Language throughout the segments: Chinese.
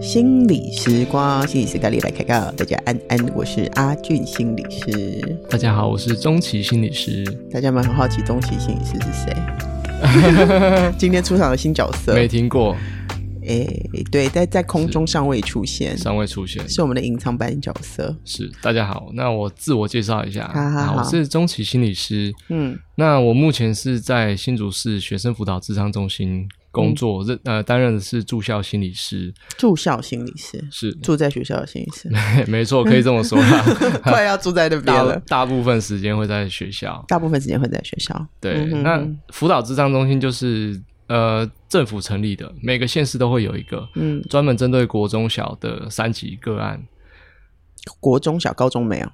心理时光，心理师咖喱来开讲。大家安安，我是阿俊心理师。大家好，我是钟奇心理师。大家们很好奇，钟奇心理师是谁？今天出场的新角色，没听过。哎、欸，对，在在空中尚未出现，尚未出现，是我们的隐藏版角色。是，大家好，那我自我介绍一下，好好好，我是中企心理师。嗯，那我目前是在新竹市学生辅导智商中心。工作任呃担任的是住校心理师，住校心理师是住在学校的心理师，没错，可以这么说 快要住在那边了大。大部分时间会在学校，大部分时间会在学校。对，那辅导智商中心就是呃政府成立的，每个县市都会有一个，嗯，专门针对国中小的三级个案。国中小、高中没有。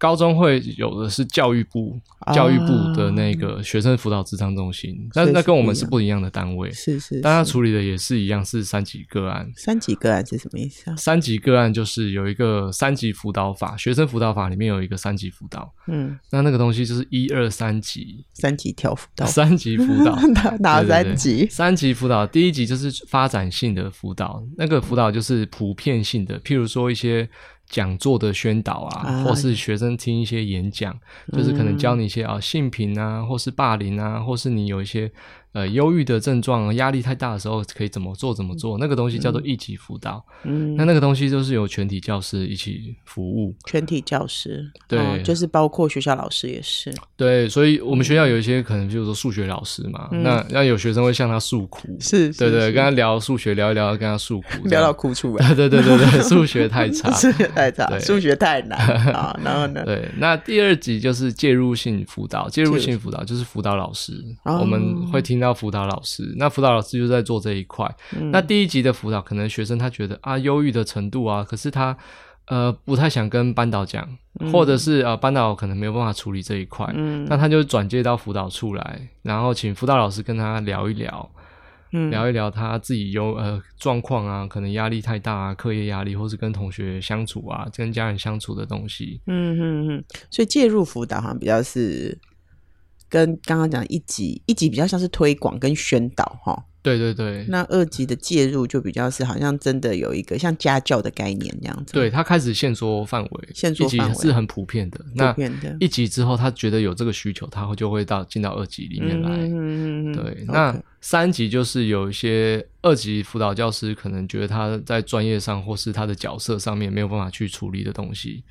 高中会有的是教育部，啊、教育部的那个学生辅导智商中心，但是那跟我们是。不一样的单位，是是，是，但他处理的也是一样，是三级个案。三级个案是什么意思啊？三级个案就是有一个三级辅导法，学生辅导法里面有一个三级辅导，嗯，那那个东西就是一二三级，三级跳辅导，三级辅导。哪哪三级？三级辅导，第一级就是发展性的辅导，那个辅导就是普遍性的，譬如说一些。讲座的宣导啊，啊，或是学生听一些演讲，嗯，就是可能教你一些啊性平啊，或是霸凌啊，或是你有一些。呃，忧郁的症状，压力太大的时候，可以怎么做？怎么做？那个东西叫做一级辅导。嗯，那那个东西就是由全体教师一起服务。全体教师，对，哦、就是包括学校老师也是。对，所以我们学校有一些可能，就是说数学老师嘛，嗯、那那有学生会向他诉苦，是，对对，跟他聊数学，聊一聊，跟他诉苦，聊到哭出来。对对对对，数学太差，数学太差，数学太难啊。然后呢？对，那第二级就是介入性辅导，介入性辅导就是辅导老师，我们会听到辅导老师。那辅导老师就在做这一块。嗯。那第一级的辅导，可能学生他觉得啊，忧郁的程度啊，可是他呃不太想跟班导讲，嗯，或者是呃班导可能没有办法处理这一块。嗯。那他就转接到辅导处来，然后请辅导老师跟他聊一聊，嗯，聊一聊他自己有呃状况啊，可能压力太大啊，课业压力，或是跟同学相处啊，跟家人相处的东西。嗯嗯嗯。所以介入辅导好像比较是。跟刚刚讲一级，一级比较像是推广跟宣导哈。对对对。那二级的介入就比较是好像真的有一个像家教的概念这样子。对，他开始限缩范围，限缩范围是很普遍的。普遍的。那一级之后，他觉得有这个需求，他会就会到进到二级里面来。嗯嗯嗯。对，那三级就是有一些二级辅导教师可能觉得他在专业上或是他的角色上面没有办法去处理的东西，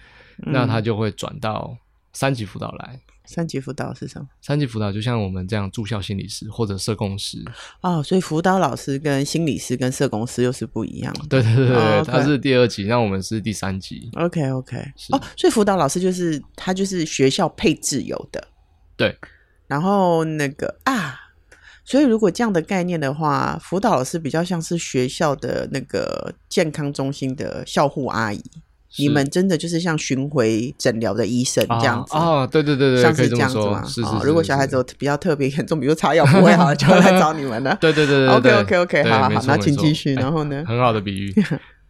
嗯、那他就会转到三级辅导来。三级辅导是什么？三级辅导就像我们这样住校心理师或者社工师哦，所以辅导老师跟心理师跟社工师又是不一样的。对对对对，哦 okay、他是第二级，那我们是第三级。OK OK，哦，所以辅导老师就是他就是学校配置有的。对，然后那个啊，所以如果这样的概念的话，辅导老师比较像是学校的那个健康中心的校护阿姨。你们真的就是像巡回诊疗的医生这样子啊？对对对对，像是这样子吗？是。如果小孩子有比较特别严重，比如擦药不会好，就会来找你们了。对对对对，对，OK OK OK，好好好，那请继续。然后呢？很好的比喻。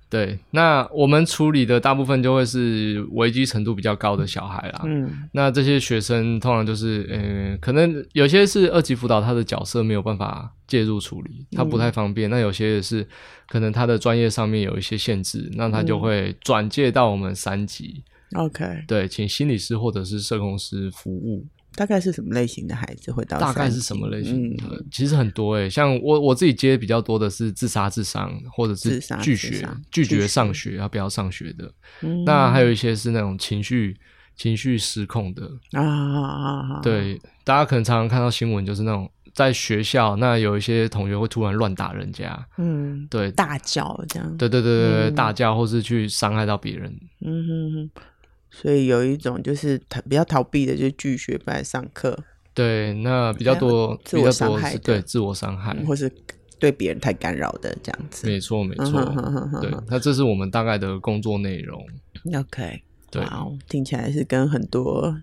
对，那我们处理的大部分就会是危机程度比较高的小孩啦。嗯，那这些学生通常就是，嗯、呃，可能有些是二级辅导，他的角色没有办法介入处理，他不太方便。嗯、那有些也是可能他的专业上面有一些限制，那他就会转介到我们三级。OK，对，请心理师或者是社工师服务。大概是什么类型的孩子会到？大概是什么类型的？嗯、其实很多诶、欸，像我我自己接比较多的是自杀、自伤，或者是拒绝、拒绝上学，要不要上学的。嗯、那还有一些是那种情绪情绪失控的啊啊啊！对，大家可能常常看到新闻，就是那种在学校，那有一些同学会突然乱打人家，嗯，对，大叫这样，对对对对，嗯、大叫或是去伤害到别人，嗯哼哼。所以有一种就是逃比较逃避的，就是拒绝不来上课。对，那比较多自我伤害，对自我伤害，或是对别人太干扰的这样子。没错，没错。嗯、对，那这是我们大概的工作内容。OK，对听起来是跟很多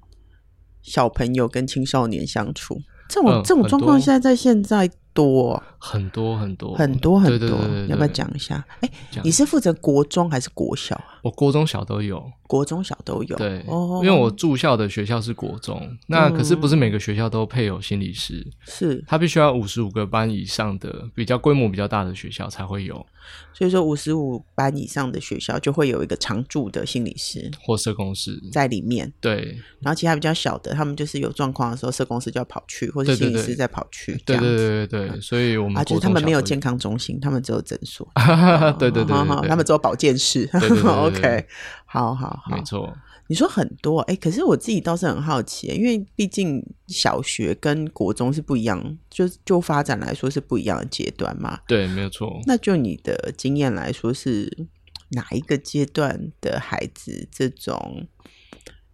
小朋友跟青少年相处。这种、嗯、这种状况，现在在现在多、哦，很多很多。很多很多，要不要讲一下？哎，你是负责国中还是国小？啊？我国中小都有，国中小都有。对，哦、因为我住校的学校是国中，那可是不是每个学校都配有心理师，是、嗯、他必须要五十五个班以上的比较规模比较大的学校才会有。所以说，五十五班以上的学校就会有一个常驻的心理师或社工师在里面。对，然后其他比较小的，他们就是有状况的时候，社工师就要跑去，或者心理师再跑去。对对对对对，所以我们啊，就是他们没有健康中心，他们只有诊所。对对对，他们只有保健室。OK，好好好，没错。你说很多哎、欸，可是我自己倒是很好奇，因为毕竟小学跟国中是不一样，就就发展来说是不一样的阶段嘛。对，没有错。那就你的经验来说，是哪一个阶段的孩子这种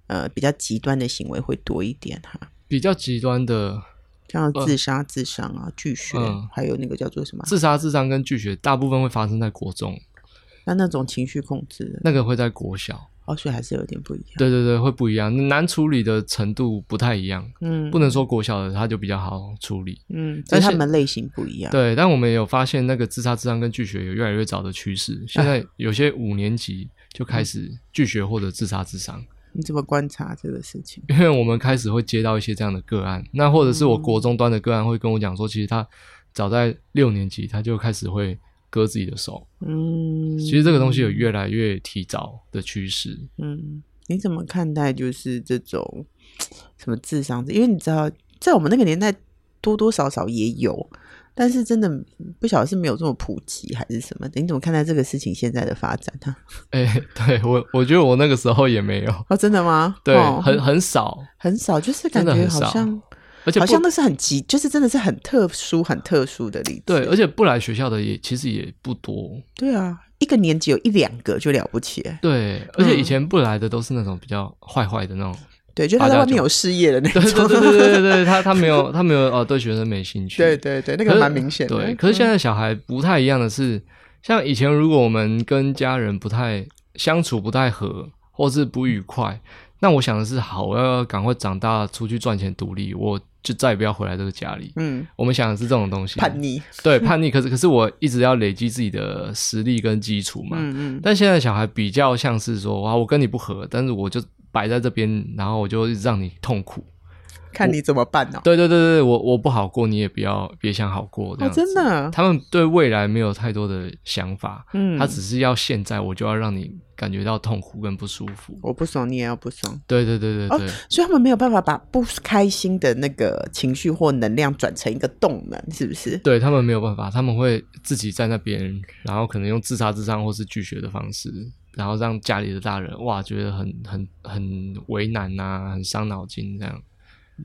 呃比较极端的行为会多一点哈？比较极端的，像自杀、自伤啊、拒学、嗯，还有那个叫做什么？自杀、自伤跟拒学，大部分会发生在国中。那那种情绪控制，那个会在国小。哦，所以还是有点不一样。对对对，会不一样，难处理的程度不太一样。嗯，不能说国小的他就比较好处理。嗯，但是他们类型不一样。对，但我们有发现那个自杀、自伤跟拒学有越来越早的趋势。现在有些五年级就开始拒学或者自杀、自伤。你怎么观察这个事情？因为我们开始会接到一些这样的个案，那或者是我国中端的个案会跟我讲说，其实他早在六年级他就开始会。割自己的手，嗯，其实这个东西有越来越提早的趋势，嗯，你怎么看待就是这种 什么智商？因为你知道，在我们那个年代，多多少少也有，但是真的不晓得是没有这么普及还是什么的。你怎么看待这个事情现在的发展呢？哎、欸，对我，我觉得我那个时候也没有哦，真的吗？对，哦、很很少，很少，就是感觉好像。而且好像那是很急，就是真的是很特殊、很特殊的例子。对，而且不来学校的也其实也不多。对啊，一个年级有一两个就了不起。对，而且以前不来的都是那种比较坏坏的那种。对，就他在外面有事业的那种。对对对对对对，他他没有他没有哦，对学生没兴趣。对对对，那个蛮明显的。对，可是现在小孩不太一样的是，像以前如果我们跟家人不太相处不太合，或是不愉快，那我想的是，好，我要赶快长大，出去赚钱独立，我。就再也不要回来这个家里。嗯，我们想的是这种东西，叛逆。对，叛逆。可是，可是我一直要累积自己的实力跟基础嘛。嗯嗯。但现在小孩比较像是说，哇，我跟你不合，但是我就摆在这边，然后我就让你痛苦。看你怎么办呢？对对对对，我我不好过，你也不要别想好过这样。哦，真的，他们对未来没有太多的想法，嗯，他只是要现在，我就要让你感觉到痛苦跟不舒服。我不爽，你也要不爽。对对对对对，哦，所以他们没有办法把不开心的那个情绪或能量转成一个动能，是不是？对，他们没有办法，他们会自己在那边，然后可能用自杀、自伤或是拒绝的方式，然后让家里的大人哇觉得很很很为难呐，很伤脑筋这样。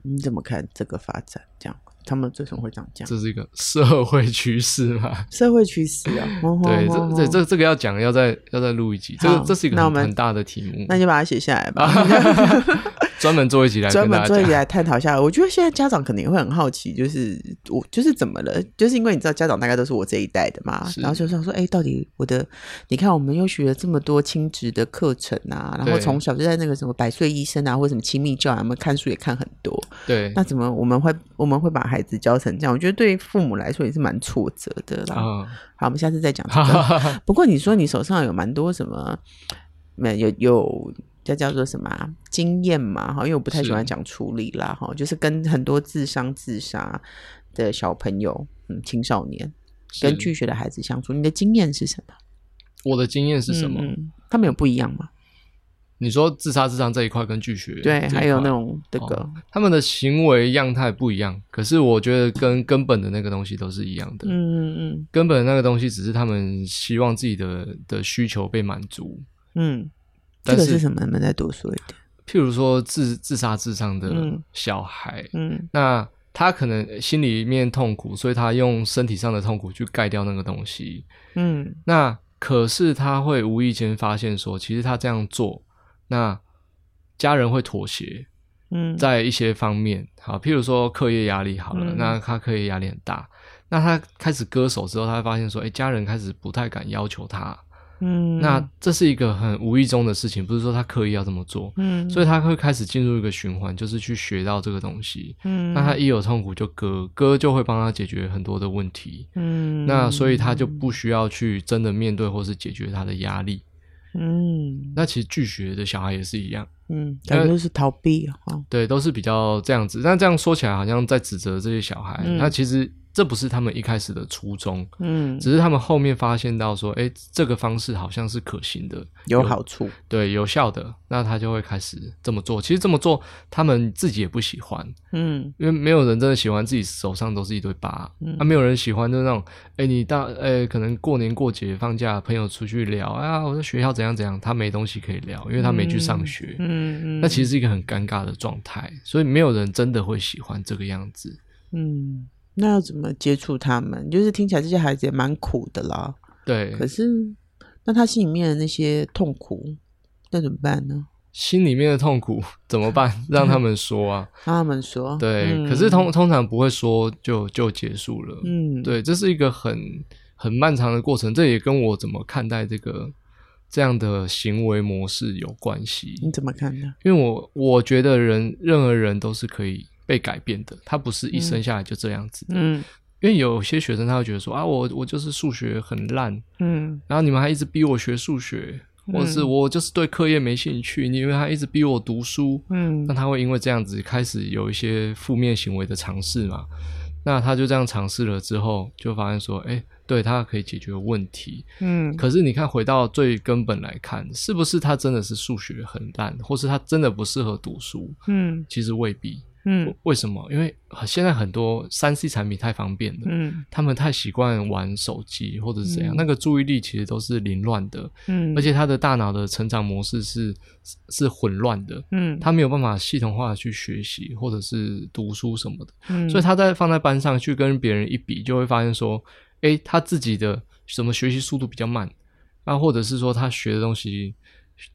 你怎么看这个发展？这样，他们为什么会这样讲？这是一个社会趋势嘛？社会趋势啊！对，这这这这个要讲，要再要再录一集。这个这是一个很很大的题目，那就把它写下来吧。专门做一集来专门做一集来探讨一下。我觉得现在家长可能也会很好奇，就是我就是怎么了？就是因为你知道家长大概都是我这一代的嘛，然后就想说，哎，到底我的？你看我们又学了这么多亲职的课程啊，然后从小就在那个什么百岁医生啊，或者什么亲密教养，我们看书也看很多。对，那怎么我们会我们会把孩子教成这样？我觉得对父母来说也是蛮挫折的啦。哦、好，我们下次再讲這個。不过你说你手上有蛮多什么？没有有。这叫做什么、啊、经验嘛？哈，因为我不太喜欢讲处理啦，哈，就是跟很多自伤自杀的小朋友，嗯，青少年跟拒学的孩子相处，你的经验是什么？我的经验是什么？嗯，他们有不一样吗？你说自杀自伤这一块跟拒学对，还有那种这个、哦，他们的行为样态不一样，可是我觉得跟根本的那个东西都是一样的。嗯嗯嗯，根本的那个东西只是他们希望自己的的需求被满足。嗯。这个是什么？能不能再多说一点？譬如说自自杀自伤的小孩，嗯，嗯，那他可能心里面痛苦，所以他用身体上的痛苦去盖掉那个东西，嗯，那可是他会无意间发现说，其实他这样做，那家人会妥协，嗯，在一些方面，好，譬如说课业压力好了，嗯，那他课业压力很大，那他开始割手之后，他会发现说，哎，家人开始不太敢要求他。嗯，那这是一个很无意中的事情，不是说他刻意要这么做，嗯，所以他会开始进入一个循环，就是去学到这个东西，嗯，那他一有痛苦就割，割就会帮他解决很多的问题，嗯，那所以他就不需要去真的面对或是解决他的压力，嗯，那其实拒绝的小孩也是一样，嗯，感觉是逃避哈，对，都是比较这样子，但这样说起来好像在指责这些小孩，嗯，那其实。这不是他们一开始的初衷，嗯，只是他们后面发现到说，哎，这个方式好像是可行的，有好处，对，有效的，那他就会开始这么做。其实这么做，他们自己也不喜欢，嗯，因为没有人真的喜欢自己手上都是一堆疤，嗯，啊，没有人喜欢就是那种，哎，你到，哎，可能过年过节放假，朋友出去聊啊，我在学校怎样怎样，他没东西可以聊，因为他没去上学，嗯，那其实是一个很尴尬的状态，所以没有人真的会喜欢这个样子，嗯。那要怎么接触他们？就是听起来这些孩子也蛮苦的啦。对，可是那他心里面的那些痛苦，那怎么办呢？心里面的痛苦 怎么办？让他们说啊，让他们说。对，嗯、可是通通常不会说就就结束了。嗯，对，这是一个很很漫长的过程。这也跟我怎么看待这个这样的行为模式有关系。你怎么看呢？因为我我觉得人任何人都是可以。被改变的，他不是一生下来就这样子的。嗯，因为有些学生他会觉得说啊，我我就是数学很烂，嗯，然后你们还一直逼我学数学，或者是我就是对课业没兴趣，你们还一直逼我读书，嗯，那他会因为这样子开始有一些负面行为的尝试嘛？那他就这样尝试了之后，就发现说，哎，对，他可以解决问题，嗯，可是你看回到最根本来看，是不是他真的是数学很烂，或是他真的不适合读书？嗯，其实未必。嗯，为什么？因为现在很多三 C 产品太方便了，嗯，他们太习惯玩手机或者是怎样，嗯，那个注意力其实都是凌乱的，嗯，而且他的大脑的成长模式是是混乱的，嗯，他没有办法系统化的去学习或者是读书什么的，嗯，所以他在放在班上去跟别人一比，就会发现说，诶，他自己的什么学习速度比较慢，啊，或者是说他学的东西。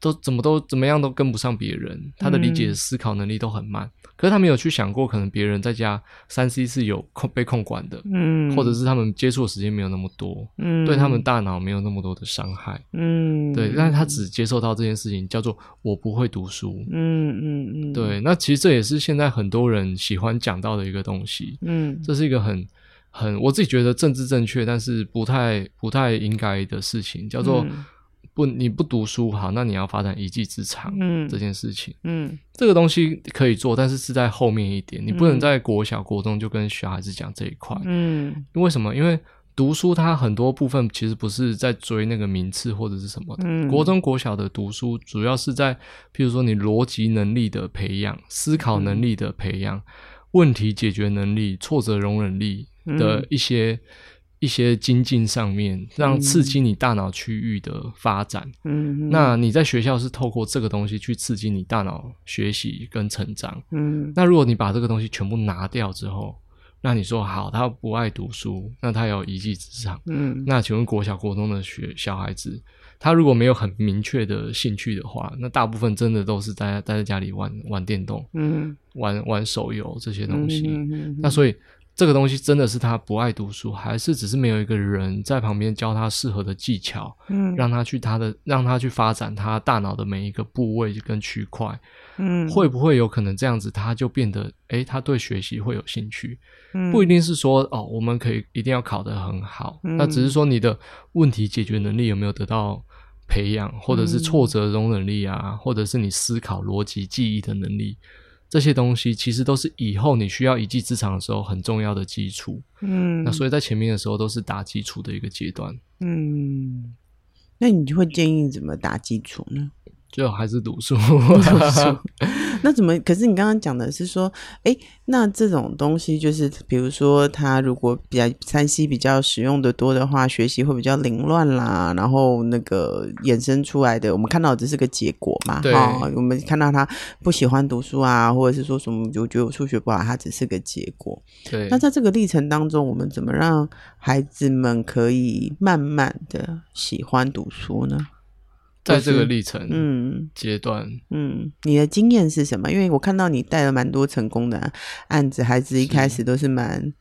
都怎么都怎么样都跟不上别人，他的理解思考能力都很慢。嗯、可是他没有去想过，可能别人在家三 C 是有控被控管的，嗯，或者是他们接触的时间没有那么多，嗯，对他们大脑没有那么多的伤害，嗯，对，但是他只接受到这件事情叫做我不会读书，嗯嗯嗯，对，那其实这也是现在很多人喜欢讲到的一个东西，嗯，这是一个很很我自己觉得政治正确，但是不太不太应该的事情，叫做。嗯不，你不读书好，那你要发展一技之长，嗯，这件事情，嗯，这个东西可以做，但是是在后面一点，你不能在国小、国中就跟小孩子讲这一块，嗯，为什么？因为读书它很多部分其实不是在追那个名次或者是什么的，嗯，国中、国小的读书主要是在，譬如说你逻辑能力的培养、思考能力的培养、问题解决能力、挫折容忍力的一些。一些精进上面，让刺激你大脑区域的发展。嗯，那你在学校是透过这个东西去刺激你大脑学习跟成长。嗯，那如果你把这个东西全部拿掉之后，那你说好，他不爱读书，那他有一技之长。嗯，那请问国小国中的学小孩子，他如果没有很明确的兴趣的话，那大部分真的都是待待在家里玩玩电动，嗯，玩玩手游这些东西。嗯，那所以。这个东西真的是他不爱读书，还是只是没有一个人在旁边教他适合的技巧，嗯，让他去他的让他去发展他大脑的每一个部位跟区块，嗯，会不会有可能这样子他就变得，诶，他对学习会有兴趣，嗯，不一定是说哦，我们可以一定要考得很好，嗯，那只是说你的问题解决能力有没有得到培养，或者是挫折容忍力啊，或者是你思考逻辑记忆的能力。这些东西其实都是以后你需要一技之长的时候很重要的基础。嗯，那所以在前面的时候都是打基础的一个阶段。嗯，那你就会建议怎么打基础呢？就还是读书。那怎么？可是你刚刚讲的是说，哎，那这种东西就是，比如说他如果比较山西比较使用的多的话，学习会比较凌乱啦。然后那个衍生出来的，我们看到只是个结果嘛。对。哦，我们看到他不喜欢读书啊，或者是说什么，就觉得我数学不好，它只是个结果。对。那在这个历程当中，我们怎么让孩子们可以慢慢的喜欢读书呢？在这个历程嗯阶段嗯，你的经验是什么？因为我看到你带了蛮多成功的案子，孩子一开始都是蛮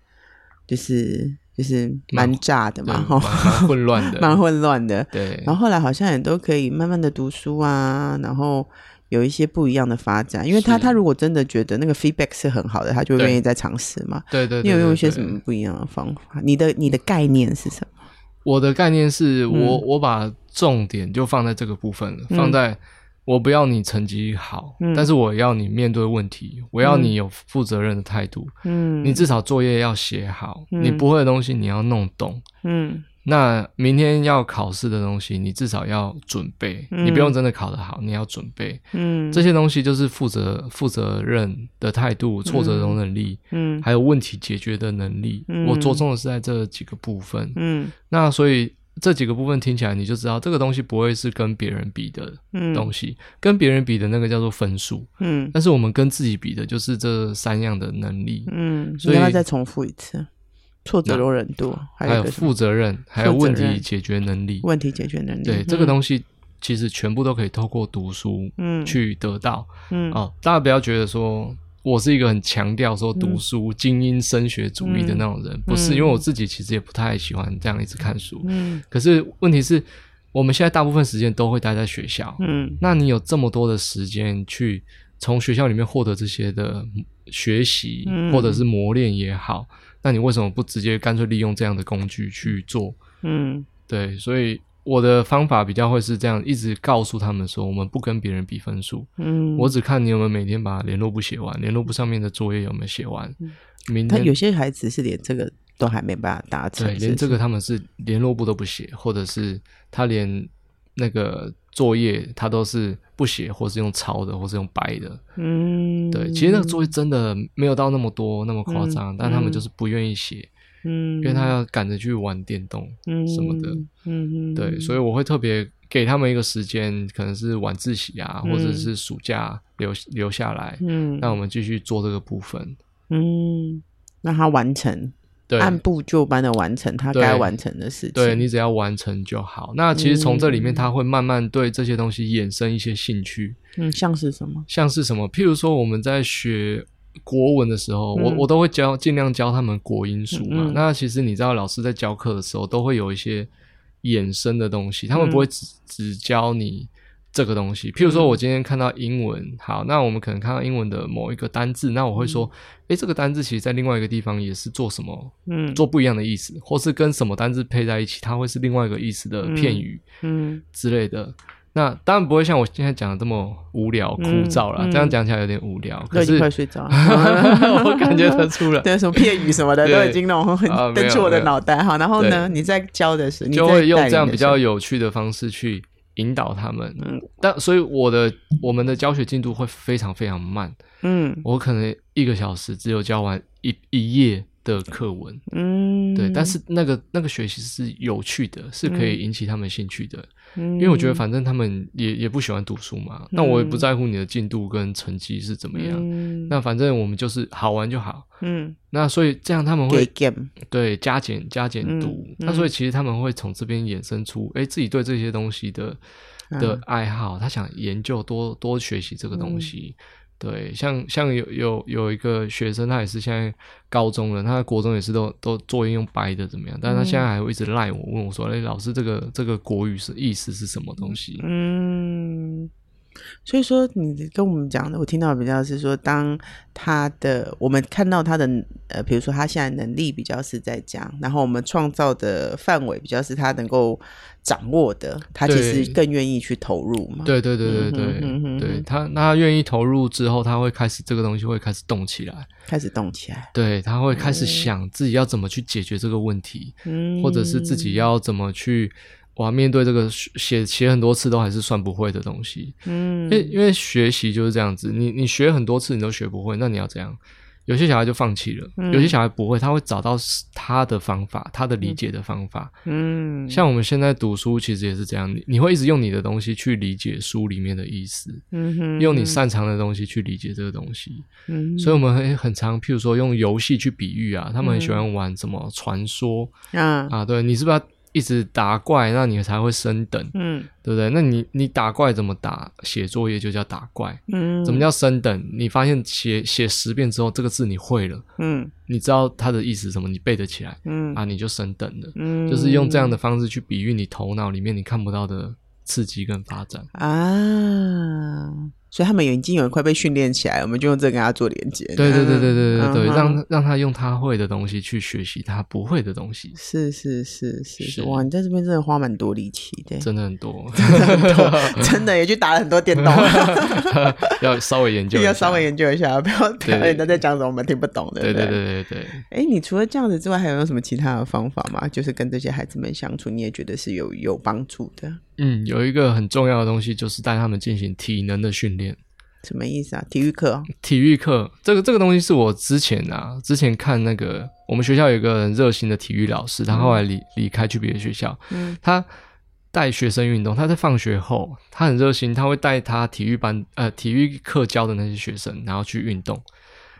就是就是蛮炸的嘛，哈，蛮混乱的，蛮混乱的。对，然后后来好像也都可以慢慢的读书啊，然后有一些不一样的发展。因为他他如果真的觉得那个 feedback 是很好的，他就愿意再尝试嘛。对对，你有用一些什么不一样的方法？你的你的概念是什么？我的概念是我我把重点就放在这个部分了，放在。我不要你成绩好，嗯，但是我要你面对问题，我要你有负责任的态度。嗯，你至少作业要写好，嗯，你不会的东西你要弄懂。嗯，那明天要考试的东西，你至少要准备。嗯，你不用真的考得好，你要准备。嗯，这些东西就是负责负责任的态度，挫折容忍力，嗯，还有问题解决的能力。嗯，我着重的是在这几个部分。嗯，那所以。这几个部分听起来，你就知道这个东西不会是跟别人比的东西，嗯、跟别人比的那个叫做分数。嗯，但是我们跟自己比的就是这三样的能力。嗯，所以要再重复一次：挫折容忍度，还有负责任，还有问题解决能力。问题解决能力，对、嗯、这个东西其实全部都可以透过读书嗯去得到。嗯，哦，大家不要觉得说。我是一个很强调说读书、嗯、精英升学主义的那种人，嗯、不是因为我自己其实也不太喜欢这样一直看书。嗯，可是问题是，我们现在大部分时间都会待在学校。嗯，那你有这么多的时间去从学校里面获得这些的学习，嗯、或者是磨练也好，那你为什么不直接干脆利用这样的工具去做？嗯，对，所以。我的方法比较会是这样，一直告诉他们说，我们不跟别人比分数。嗯，我只看你有没有每天把联络簿写完，联络簿上面的作业有没有写完。明天，他有些孩子是连这个都还没办法达成，对，连这个他们是联络簿都不写，或者是他连那个作业他都是不写，或是用抄的，或是用白的。嗯，对，其实那个作业真的没有到那么多那么夸张，嗯，但他们就是不愿意写。嗯，因为他要赶着去玩电动嗯什么的，嗯嗯，对，所以我会特别给他们一个时间，可能是晚自习啊，嗯、或者是暑假留留下来，嗯，让我们继续做这个部分，嗯，让他完成，对，按部就班的完成他该完成的事情，对，对你只要完成就好。那其实从这里面他会慢慢对这些东西衍生一些兴趣，嗯，像是什么？像是什么？譬如说我们在学。国文的时候，嗯、我我都会教，尽量教他们国音书嘛。那其实你知道，老师在教课的时候，都会有一些衍生的东西，他们不会只、嗯、只教你这个东西。譬如说，我今天看到英文，好，那我们可能看到英文的某一个单字，那我会说，诶、这个单字其实在另外一个地方也是做什么，嗯，做不一样的意思，或是跟什么单字配在一起，它会是另外一个意思的片语，嗯，之类的。那当然不会像我现在讲的这么无聊枯燥了，这样讲起来有点无聊。可是快睡着了，我感觉得出来。对，什么片语什么的都已经弄登出我的脑袋哈。然后呢，你在教的时候，就会用这样比较有趣的方式去引导他们。嗯，但所以我的我们的教学进度会非常非常慢。嗯，我可能一个小时只有教完一一页的课文。嗯，对，但是那个那个学习是有趣的，是可以引起他们兴趣的。因为我觉得反正他们也也不喜欢读书嘛，嗯、那我也不在乎你的进度跟成绩是怎么样，嗯、那反正我们就是好玩就好。嗯，那所以这样他们会对加减加减读，嗯嗯、那所以其实他们会从这边衍生出，哎，自己对这些东西的的爱好，他想研究多多学习这个东西。嗯对，像像有有有一个学生，他也是现在高中了，他国中也是都都作业用白的怎么样？但是他现在还会一直赖我，问我说：“哎，老师，这个这个国语是意思是什么东西？”嗯。所以说，你跟我们讲的，我听到比较是说，当他的我们看到他的呃，比如说他现在能力比较是在讲，然后我们创造的范围比较是他能够掌握的，他其实更愿意去投入嘛。对对对对对，对他那他愿意投入之后，他会开始这个东西会开始动起来，开始动起来。对，他会开始想自己要怎么去解决这个问题，嗯，或者是自己要怎么去。哇，面对这个写写很多次都还是算不会的东西，嗯，因为因为学习就是这样子，你你学很多次你都学不会，那你要怎样？有些小孩就放弃了，嗯、有些小孩不会，他会找到他的方法，他的理解的方法，嗯，像我们现在读书其实也是这样，你你会一直用你的东西去理解书里面的意思，嗯哼，用你擅长的东西去理解这个东西，嗯，所以我们很很常，譬如说用游戏去比喻啊，他们很喜欢玩什么传说，啊啊，对，你是不是要？一直打怪，那你才会升等，嗯，对不对？那你你打怪怎么打？写作业就叫打怪，嗯，怎么叫升等？你发现写写十遍之后，这个字你会了，嗯，你知道它的意思什么？你背得起来，嗯啊，你就升等了，嗯，就是用这样的方式去比喻你头脑里面你看不到的刺激跟发展啊。所以他们已经有人快被训练起来，我们就用这个跟他做连接。对对对对对对对，让让他用他会的东西去学习他不会的东西。是是是是是，哇！你在这边真的花蛮多力气的，真的很多，真的很多，真的也去打了很多电动。要稍微研究，要稍微研究一下，不要听人家在讲什么我们听不懂的。对对对对对。哎，你除了这样子之外，还有没有什么其他的方法吗？就是跟这些孩子们相处，你也觉得是有有帮助的？嗯，有一个很重要的东西，就是带他们进行体能的训练。什么意思啊？体育课？体育课，这个这个东西是我之前啊，之前看那个我们学校有一个很热心的体育老师，他后来离离开去别的学校，嗯，他带学生运动，他在放学后，他很热心，他会带他体育班呃体育课教的那些学生，然后去运动。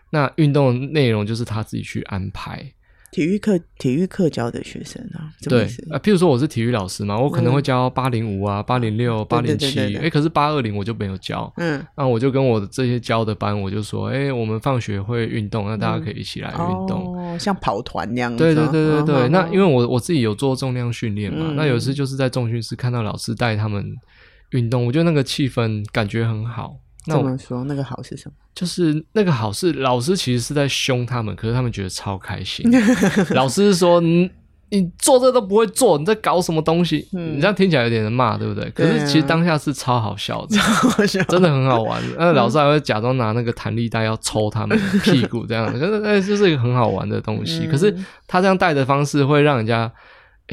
那运动内容就是他自己去安排。体育课，体育课教的学生啊，对啊，譬如说我是体育老师嘛，我可能会教八零五啊、八零六、八零七，哎，可是八二零我就没有教，嗯，那我就跟我的这些教的班，我就说，哎，我们放学会运动，那大家可以一起来运动，哦，像跑团那样子，对对对对对。那因为我我自己有做重量训练嘛，那有时就是在重训室看到老师带他们运动，我觉得那个气氛感觉很好。那我们说那个好是什么？就是那个好是老师其实是在凶他们，可是他们觉得超开心。老师是说你你做这都不会做，你在搞什么东西？嗯、你这样听起来有点骂，对不对？可是其实当下是超好笑的，真的很好玩。那老师还会假装拿那个弹力带要抽他们屁股这样的，可是那就是一个很好玩的东西。嗯、可是他这样带的方式会让人家。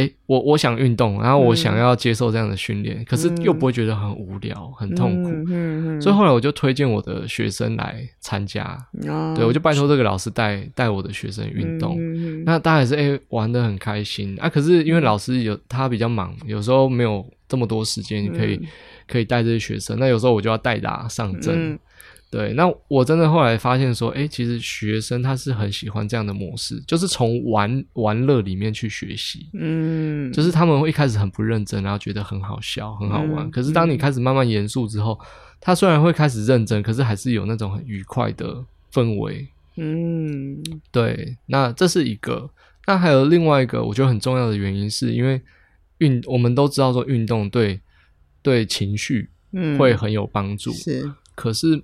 哎，我我想运动，然后我想要接受这样的训练，嗯、可是又不会觉得很无聊、很痛苦，嗯嗯嗯、所以后来我就推荐我的学生来参加，哦、对，我就拜托这个老师带带我的学生运动，那当然是哎玩得很开心。啊。可是因为老师有他比较忙，有时候没有这么多时间可以、嗯、可以带这些学生，那有时候我就要代打上阵。嗯对，那我真的后来发现说，哎，其实学生他是很喜欢这样的模式，就是从玩玩乐里面去学习，嗯，就是他们会一开始很不认真，然后觉得很好笑、很好玩。嗯、可是当你开始慢慢严肃之后，他虽然会开始认真，可是还是有那种很愉快的氛围，嗯，对。那这是一个，那还有另外一个，我觉得很重要的原因，是因为运，我们都知道说运动对对情绪会很有帮助，是，可是。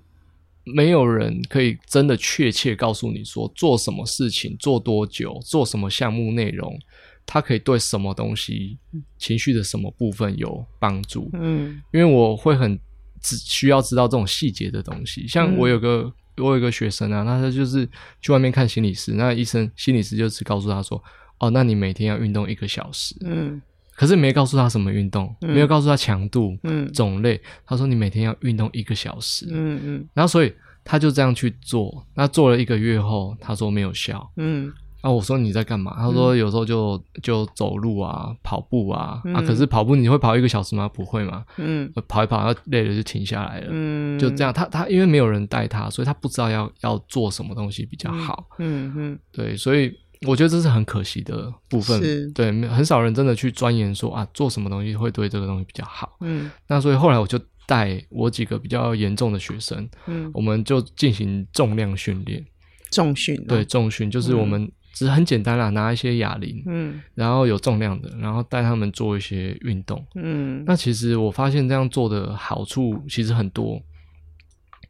没有人可以真的确切告诉你说，做什么事情、做多久、做什么项目内容，它可以对什么东西、情绪的什么部分有帮助。嗯，因为我会很只需要知道这种细节的东西。像我有个我有个学生啊，那他就是去外面看心理师，那医生心理师就只告诉他说：“哦，那你每天要运动一个小时。”嗯。可是没告诉他什么运动，嗯、没有告诉他强度、嗯、种类。他说你每天要运动一个小时，嗯嗯。然后所以他就这样去做。那做了一个月后，他说没有效，嗯。啊，我说你在干嘛？他说有时候就就走路啊，跑步啊。嗯、啊，可是跑步你会跑一个小时吗？不会嘛。嗯。跑一跑，累了就停下来了。嗯。就这样，他他因为没有人带他，所以他不知道要要做什么东西比较好。嗯嗯。对，所以。我觉得这是很可惜的部分，是对，很少人真的去钻研说啊，做什么东西会对这个东西比较好。嗯，那所以后来我就带我几个比较严重的学生，嗯，我们就进行重量训练，重训、哦，对，重训就是我们只是很简单啦，拿一些哑铃，嗯，然后有重量的，然后带他们做一些运动，嗯，那其实我发现这样做的好处其实很多。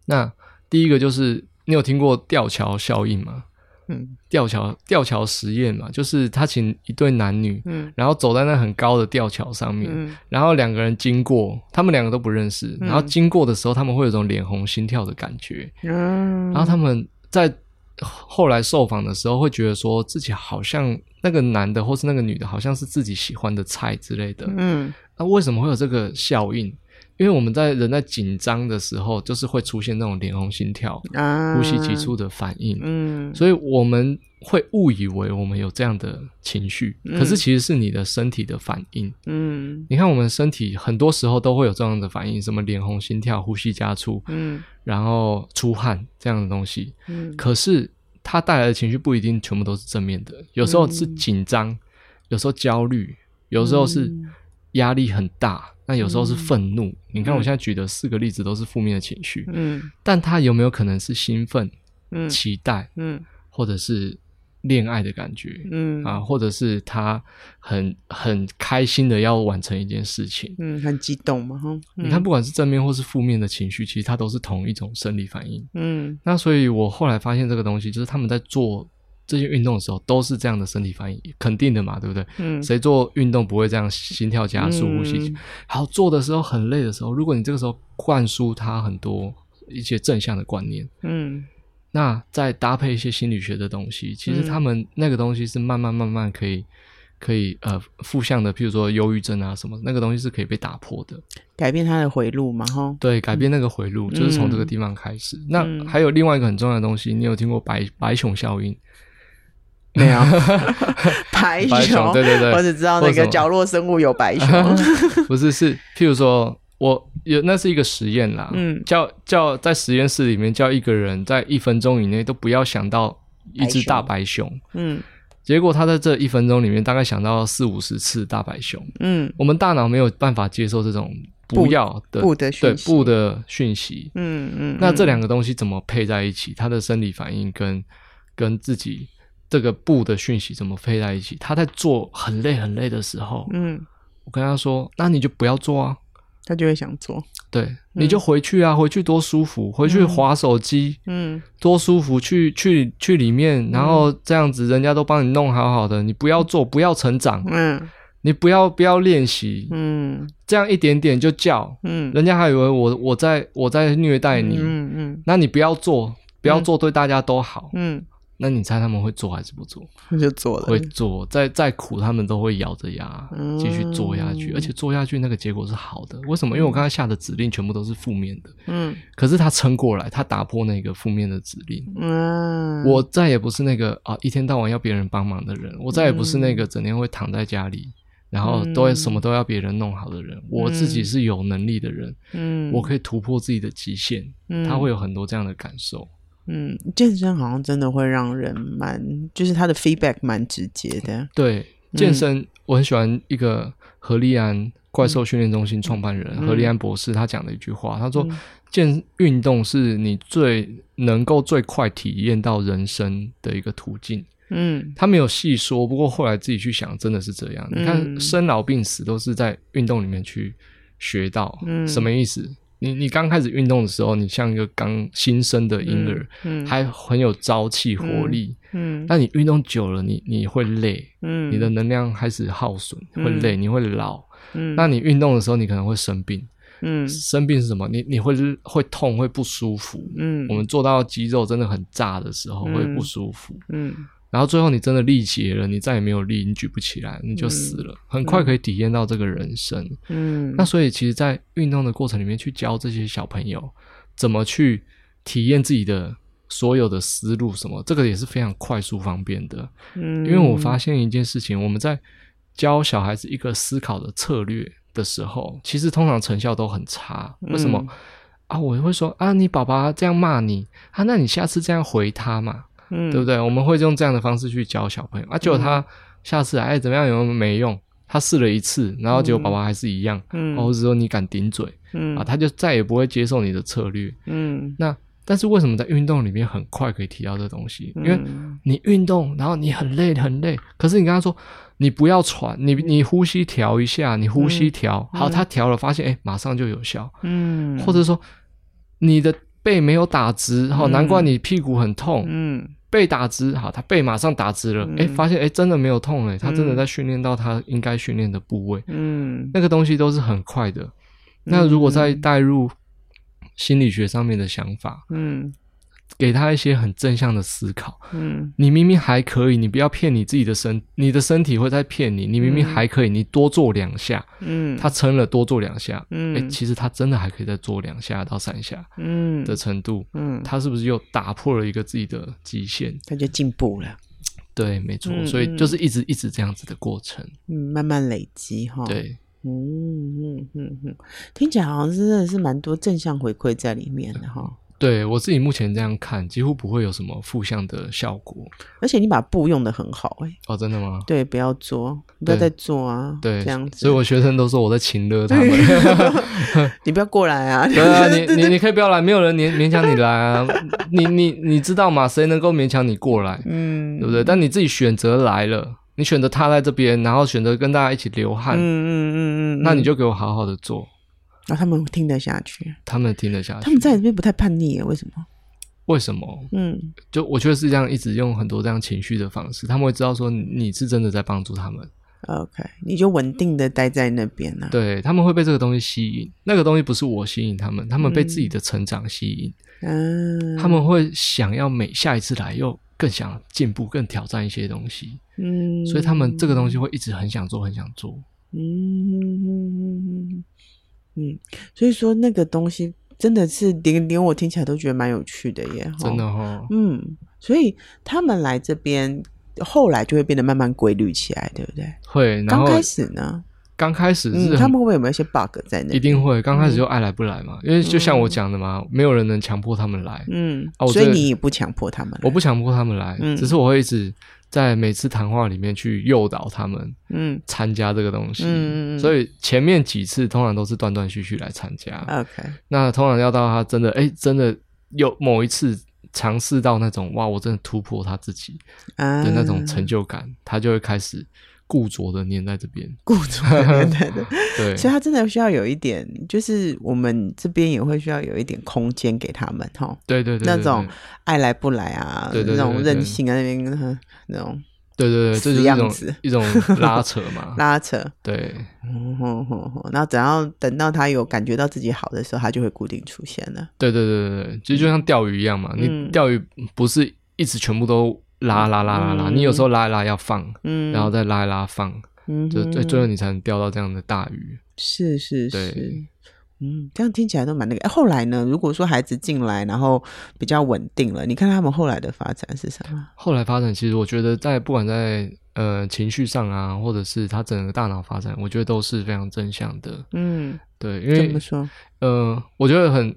那第一个就是你有听过吊桥效应吗？嗯，吊桥吊桥实验嘛，就是他请一对男女，嗯，然后走在那很高的吊桥上面，嗯，然后两个人经过，他们两个都不认识，嗯，然后经过的时候，他们会有种脸红心跳的感觉，嗯，然后他们在后来受访的时候，会觉得说自己好像那个男的或是那个女的，好像是自己喜欢的菜之类的，嗯，那为什么会有这个效应？因为我们在人在紧张的时候，就是会出现那种脸红心跳、啊、呼吸急促的反应，嗯，所以我们会误以为我们有这样的情绪，嗯、可是其实是你的身体的反应，嗯，你看我们身体很多时候都会有这样的反应，什么脸红心跳、呼吸加速，嗯，然后出汗这样的东西，嗯，可是它带来的情绪不一定全部都是正面的，有时候是紧张，嗯、有时候焦虑。有时候是压力很大，那有时候是愤怒。你看我现在举的四个例子都是负面的情绪，嗯，但他有没有可能是兴奋、嗯，期待，嗯，或者是？恋爱的感觉，嗯啊，或者是他很很开心的要完成一件事情，嗯，很激动嘛，哈、嗯。你看，不管是正面或是负面的情绪，其实它都是同一种生理反应，嗯。那所以我后来发现这个东西，就是他们在做这些运动的时候，都是这样的身体反应，肯定的嘛，对不对？嗯。谁做运动不会这样心跳加速、呼吸？好，做的时候很累的时候，如果你这个时候灌输他很多一些正向的观念，嗯。那再搭配一些心理学的东西，其实他们那个东西是慢慢慢慢可以可以呃负向的，譬如说忧郁症啊什么，那个东西是可以被打破的，改变它的回路嘛，哈。对，改变那个回路、嗯、就是从这个地方开始。嗯、那还有另外一个很重要的东西，你有听过白白熊效应？没有，白熊，白熊，对对对，我只知道那个角落生物有白熊，不是，是譬如说。我有，那是一个实验啦，嗯，叫叫在实验室里面叫一个人在一分钟以内都不要想到一只大白熊，嗯，结果他在这一分钟里面大概想到四五十次大白熊，嗯，我们大脑没有办法接受这种不要的不的对不的讯息，嗯嗯，那这两个东西怎么配在一起？他的生理反应跟跟自己这个不的讯息怎么配在一起？他在做很累很累的时候，嗯，我跟他说，那你就不要做啊。他就会想做，对，嗯、你就回去啊，回去多舒服，回去划手机，嗯，多舒服，去去去里面，然后这样子，人家都帮你弄好好的，你不要做，不要成长，嗯，你不要不要练习，嗯，这样一点点就叫，嗯，人家还以为我我在我在虐待你，嗯嗯，那你不要做，不要做，对大家都好，嗯。那你猜他们会做还是不做？那就做了。会做，再再苦，他们都会咬着牙继续做下去，嗯、而且做下去那个结果是好的。为什么？因为我刚才下的指令全部都是负面的。嗯。可是他撑过来，他打破那个负面的指令。嗯。我再也不是那个啊，一天到晚要别人帮忙的人。我再也不是那个整天会躺在家里，然后都会什么都要别人弄好的人。嗯、我自己是有能力的人。嗯。我可以突破自己的极限。嗯。他会有很多这样的感受。嗯，健身好像真的会让人蛮，就是他的 feedback 蛮直接的。对，健身、嗯、我很喜欢一个何立安怪兽训练中心创办人、嗯、何立安博士，他讲的一句话，他说：“嗯、健运动是你最能够最快体验到人生的一个途径。”嗯，他没有细说，不过后来自己去想，真的是这样。嗯、你看，生老病死都是在运动里面去学到，嗯、什么意思？你你刚开始运动的时候，你像一个刚新生的婴儿，嗯嗯、还很有朝气活力。嗯，那、嗯、你运动久了，你你会累，嗯，你的能量开始耗损，会累，你会老。嗯，那你运动的时候，你可能会生病。嗯，生病是什么？你你会会痛，会不舒服。嗯，我们做到肌肉真的很炸的时候，会不舒服。嗯。嗯然后最后你真的力竭了，你再也没有力，你举不起来，你就死了。嗯、很快可以体验到这个人生。嗯，那所以其实，在运动的过程里面，去教这些小朋友怎么去体验自己的所有的思路，什么这个也是非常快速方便的。嗯，因为我发现一件事情，我们在教小孩子一个思考的策略的时候，其实通常成效都很差。为什么？嗯、啊，我会说啊，你爸爸这样骂你啊，那你下次这样回他嘛。嗯，对不对？我们会用这样的方式去教小朋友。啊，结果他下次哎怎么样有没用？他试了一次，然后结果爸爸还是一样，嗯，或者说你敢顶嘴，嗯。啊，他就再也不会接受你的策略，嗯。那但是为什么在运动里面很快可以提到这东西？因为你运动，然后你很累很累，可是你跟他说你不要喘，你你呼吸调一下，你呼吸调好，他调了，发现哎马上就有效，嗯，或者说你的背没有打直，好，难怪你屁股很痛，嗯。背打直，好，他背马上打直了，哎、嗯，发现哎，真的没有痛哎，他真的在训练到他应该训练的部位，嗯，那个东西都是很快的。嗯、那如果再带入心理学上面的想法，嗯。给他一些很正向的思考。嗯，你明明还可以，你不要骗你自己的身，你的身体会在骗你。你明明还可以，你多做两下。嗯，他撑了多做两下。嗯，诶，其实他真的还可以再做两下到三下。嗯，的程度。嗯，他是不是又打破了一个自己的极限？他就进步了。对，没错。所以就是一直一直这样子的过程。嗯，慢慢累积哈。对。嗯嗯嗯嗯，听起来好像是真的是蛮多正向回馈在里面的哈。对我自己目前这样看，几乎不会有什么负向的效果。而且你把布用的很好，欸，哎，哦，真的吗？对，不要做，不要再做啊，对，这样子。所以我学生都说我在情勒他们 你不要过来啊！对啊，你 你你可以不要来，没有人勉勉强你来啊。你你你知道吗？谁能够勉强你过来？嗯，对不对？但你自己选择来了，你选择他在这边，然后选择跟大家一起流汗，嗯嗯嗯嗯，那你就给我好好的做。那、啊、他们听得下去，他们听得下去。他们在这边不太叛逆，为什么？为什么？嗯，就我觉得是这样，一直用很多这样情绪的方式，他们会知道说你是真的在帮助他们。OK，你就稳定的待在那边呢、啊。对，他们会被这个东西吸引，那个东西不是我吸引他们，他们被自己的成长吸引。嗯，他们会想要每下一次来又更想进步、更挑战一些东西。嗯，所以他们这个东西会一直很想做、很想做。嗯。嗯，所以说那个东西真的是连连我听起来都觉得蛮有趣的耶，真的哈、哦。嗯，所以他们来这边后来就会变得慢慢规律起来，对不对？会。刚开始呢？刚开始是、嗯、他们会不会有没有一些 bug 在那？一定会。刚开始就爱来不来嘛，嗯、因为就像我讲的嘛，没有人能强迫他们来。嗯。啊、所以你也不强迫他们来？我不强迫他们来，嗯、只是我会一直。在每次谈话里面去诱导他们，嗯，参加这个东西，嗯，所以前面几次通常都是断断续续来参加，OK，那通常要到他真的，哎，真的有某一次尝试到那种，哇，我真的突破他自己的那种成就感，他就会开始。固着的黏在这边，固着的黏在这，对，所以他真的需要有一点，就是我们这边也会需要有一点空间给他们，哈，对对对，那种爱来不来啊，那种任性啊，那边那种，对对对，这就是一种一种拉扯嘛，拉扯，对，然后等到等到他有感觉到自己好的时候，他就会固定出现了，对对对对对，其实就像钓鱼一样嘛，你钓鱼不是一直全部都。拉拉拉拉拉，你有时候拉一拉要放，嗯，然后再拉一拉放，嗯，就最最后你才能钓到这样的大鱼。是是是，嗯，这样听起来都蛮那个。哎，后来呢？如果说孩子进来，然后比较稳定了，你看他们后来的发展是什么？后来发展，其实我觉得在不管在呃情绪上啊，或者是他整个大脑发展，我觉得都是非常正向的。嗯，对，因为怎么说？呃，我觉得很。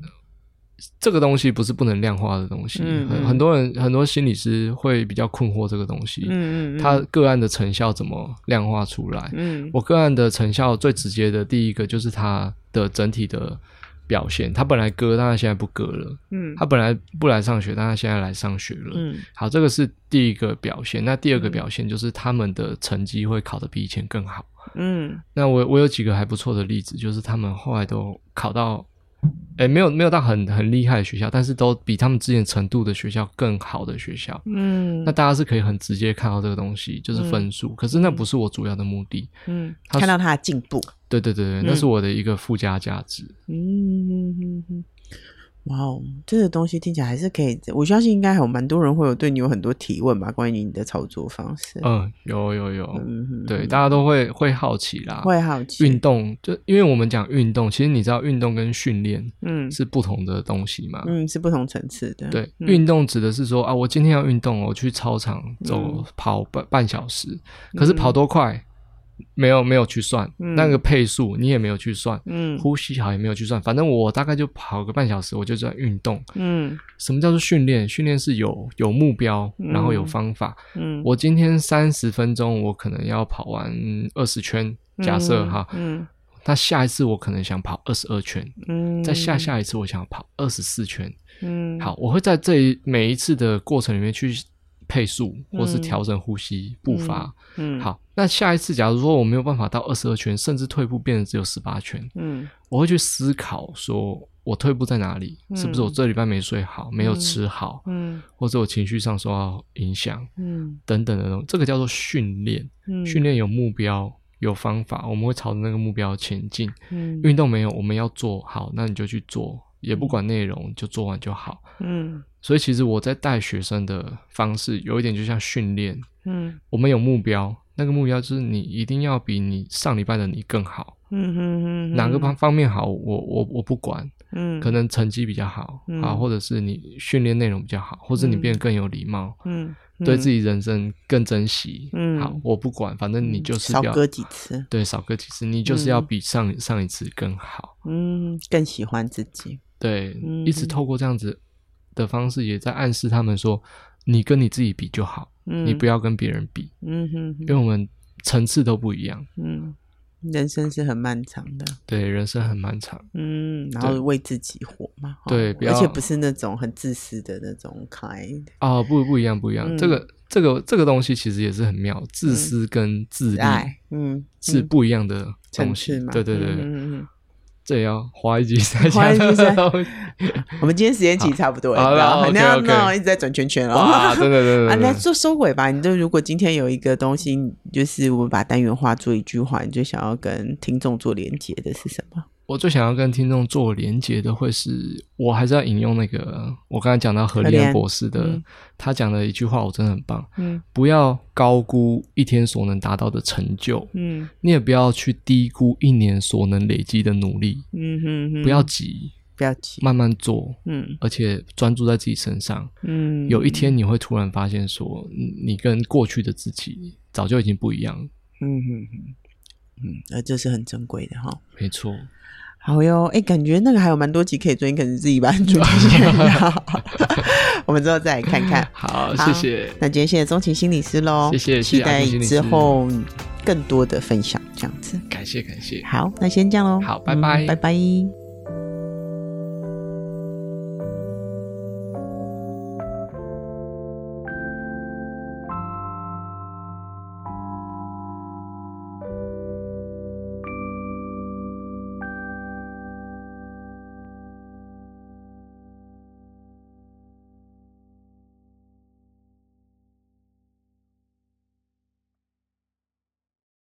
这个东西不是不能量化的东西，嗯嗯、很多人很多心理师会比较困惑这个东西。嗯嗯，他个案的成效怎么量化出来？嗯，我个案的成效最直接的第一个就是他的整体的表现。他本来割，但他现在不割了。嗯，他本来不来上学，但他现在来上学了。嗯，好，这个是第一个表现。那第二个表现就是他们的成绩会考得比以前更好。嗯，那我我有几个还不错的例子，就是他们后来都考到。哎，没有没有到很很厉害的学校，但是都比他们之前程度的学校更好的学校。嗯，那大家是可以很直接看到这个东西，就是分数。嗯、可是那不是我主要的目的。嗯，看到他的进步。对对对对，嗯、那是我的一个附加价值。嗯嗯嗯。哇哦，这个东西听起来还是可以，我相信应该还有蛮多人会有对你有很多提问吧，关于你的操作方式。嗯，有有有，嗯哼，对，大家都会会好奇啦，会好奇。运动就因为我们讲运动，其实你知道运动跟训练，嗯，是不同的东西嘛，嗯，是不同层次的。对，嗯、运动指的是说啊，我今天要运动，我去操场走跑半半小时，可是跑多快？没有没有去算、嗯、那个配速，你也没有去算，嗯，呼吸好也没有去算，反正我大概就跑个半小时，我就在运动，嗯，什么叫做训练？训练是有有目标，然后有方法，嗯，我今天三十分钟，我可能要跑完二十圈，假设哈，嗯，那下一次我可能想跑二十二圈，嗯，再下下一次我想跑二十四圈，嗯，好，我会在这一每一次的过程里面去。配速，或是调整呼吸步伐。嗯，嗯，好，那下一次，假如说我没有办法到二十二圈，甚至退步变成只有十八圈，嗯，我会去思考，说我退步在哪里？嗯、是不是我这礼拜没睡好，没有吃好，嗯，或者我情绪上受到影响，嗯，等等的东西，这个叫做训练。嗯，训练有目标，有方法，我们会朝着那个目标前进。嗯，运动没有，我们要做好，那你就去做。也不管内容，就做完就好。嗯，所以其实我在带学生的方式有一点就像训练。嗯，我们有目标，那个目标就是你一定要比你上礼拜的你更好。嗯哼哼哼，哪个方方面好，我我我不管。嗯，可能成绩比较好，啊，或者是你训练内容比较好，或者你变得更有礼貌。嗯。对自己人生更珍惜，嗯，好，我不管，反正你就是要少割几次，对，少割几次，你就是要比上上一次更好，嗯，更喜欢自己，对，一直透过这样子的方式，也在暗示他们说，你跟你自己比就好，嗯、你不要跟别人比，嗯哼，哼，因为我们层次都不一样，嗯。人生是很漫长的，对，人生很漫长，嗯，然后为自己活嘛，对，而且不是那种很自私的那种 kind，哦，不，不一样，不一样，嗯、这个，这个，这个东西其实也是很妙，自私跟自爱，嗯，是不一样的东西，嗯、对对对，嗯嗯。这也要花一集才讲。我们今天时间其实差不多了，好了，那样那一直在转圈圈哦，对对对对，啊，那做收尾吧。你就如果今天有一个东西，就是我们把单元化做一句话，你最想要跟听众做连接的是什么？我最想要跟听众做连接的，会是我还是要引用那个我刚才讲到何立安博士的，嗯、他讲的一句话，我真的很棒。嗯，不要高估一天所能达到的成就，嗯，你也不要去低估一年所能累积的努力，嗯哼哼，不要急，不要急，慢慢做，嗯，而且专注在自己身上，嗯，有一天你会突然发现说，你跟过去的自己早就已经不一样，嗯哼哼，嗯，那这是很珍贵的哈，没错。好哟，哎、欸，感觉那个还有蛮多集可以追，你可能自己把它做一下。我们之后再来看看。好，好谢谢。那今天谢谢钟情心理师喽，谢谢，期待之后更多的分享，这样子。感谢感谢。好，那先这样喽。好，拜拜，嗯、拜拜。